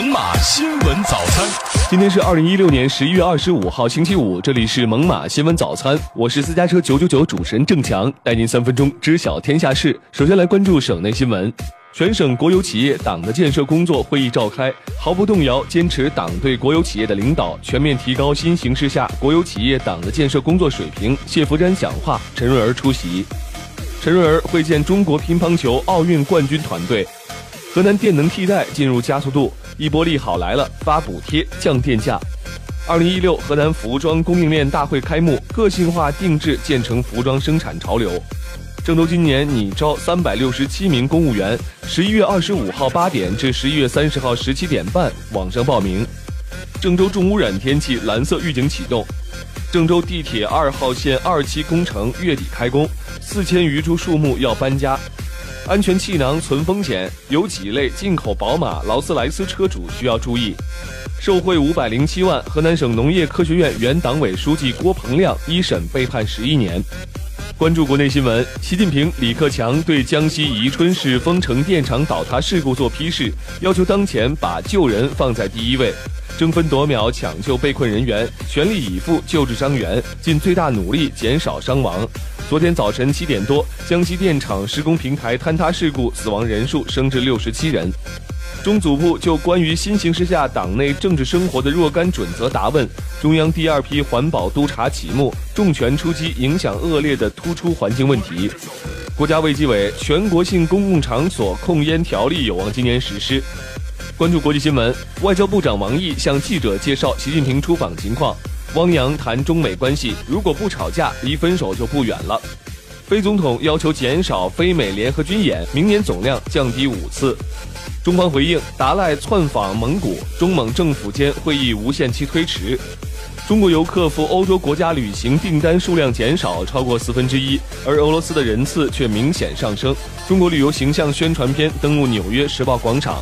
猛犸新闻早餐。今天是二零一六年十一月二十五号，星期五，这里是猛犸新闻早餐，我是私家车九九九主持人郑强，带您三分钟知晓天下事。首先来关注省内新闻，全省国有企业党的建设工作会议召开，毫不动摇坚持党对国有企业的领导，全面提高新形势下国有企业党的建设工作水平。谢伏瞻讲话，陈瑞儿出席。陈瑞儿会见中国乒乓球奥运冠军团队。河南电能替代进入加速度，一波利好来了，发补贴降电价。二零一六河南服装供应链大会开幕，个性化定制建成服装生产潮流。郑州今年拟招三百六十七名公务员，十一月二十五号八点至十一月三十号十七点半网上报名。郑州重污染天气蓝色预警启动。郑州地铁二号线二期工程月底开工，四千余株树木要搬家。安全气囊存风险，有几类进口宝马、劳斯莱斯车主需要注意。受贿五百零七万，河南省农业科学院原党委书记郭鹏亮一审被判十一年。关注国内新闻，习近平、李克强对江西宜春市丰城电厂倒塌事故作批示，要求当前把救人放在第一位，争分夺秒抢救被困人员，全力以赴救治伤员，尽最大努力减少伤亡。昨天早晨七点多，江西电厂施工平台坍塌事故死亡人数升至六十七人。中组部就关于新形势下党内政治生活的若干准则答问。中央第二批环保督查启幕，重拳出击影响恶劣的突出环境问题。国家卫计委全国性公共场所控烟条例有望今年实施。关注国际新闻，外交部长王毅向记者介绍习近平出访情况。汪洋谈中美关系，如果不吵架，离分手就不远了。非总统要求减少非美联合军演，明年总量降低五次。中方回应达赖窜访蒙古，中蒙政府间会议无限期推迟。中国游客赴欧洲国家旅行订单数量减少超过四分之一，而俄罗斯的人次却明显上升。中国旅游形象宣传片登陆纽约时报广场。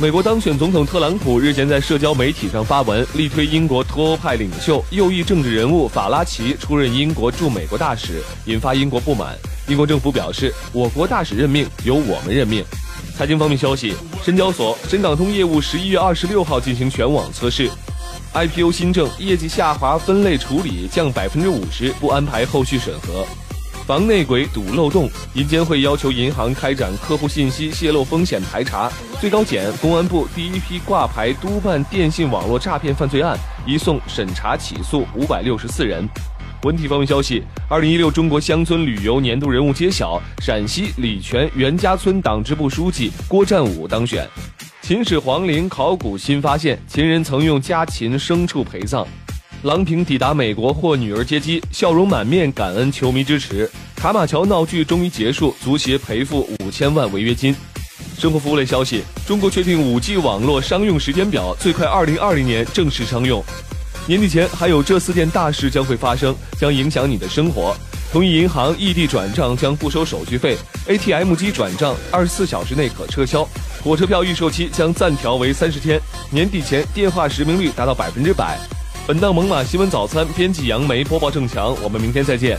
美国当选总统特朗普日前在社交媒体上发文，力推英国脱欧派领袖、右翼政治人物法拉奇出任英国驻美国大使，引发英国不满。英国政府表示，我国大使任命由我们任命。财经方面消息，深交所深港通业务十一月二十六号进行全网测试，IPO 新政业绩下滑分类处理降百分之五十，不安排后续审核。防内鬼堵漏洞，银监会要求银行开展客户信息泄露风险排查。最高检、公安部第一批挂牌督办电信网络诈骗犯罪案，移送审查起诉五百六十四人。文体方面消息，二零一六中国乡村旅游年度人物揭晓，陕西礼泉袁家村党支部书记郭占武当选。秦始皇陵考古新发现，秦人曾用家禽牲畜陪葬。郎平抵达美国获女儿接机，笑容满面，感恩球迷支持。卡马乔闹剧终于结束，足协赔付五千万违约金。生活服务类消息：中国确定五 G 网络商用时间表，最快二零二零年正式商用。年底前还有这四件大事将会发生，将影响你的生活。同一银行异地转账将不收手续费，ATM 机转账二十四小时内可撤销。火车票预售期将暂调为三十天，年底前电话实名率达到百分之百。本档猛犸新闻早餐编辑杨梅播报郑强，我们明天再见。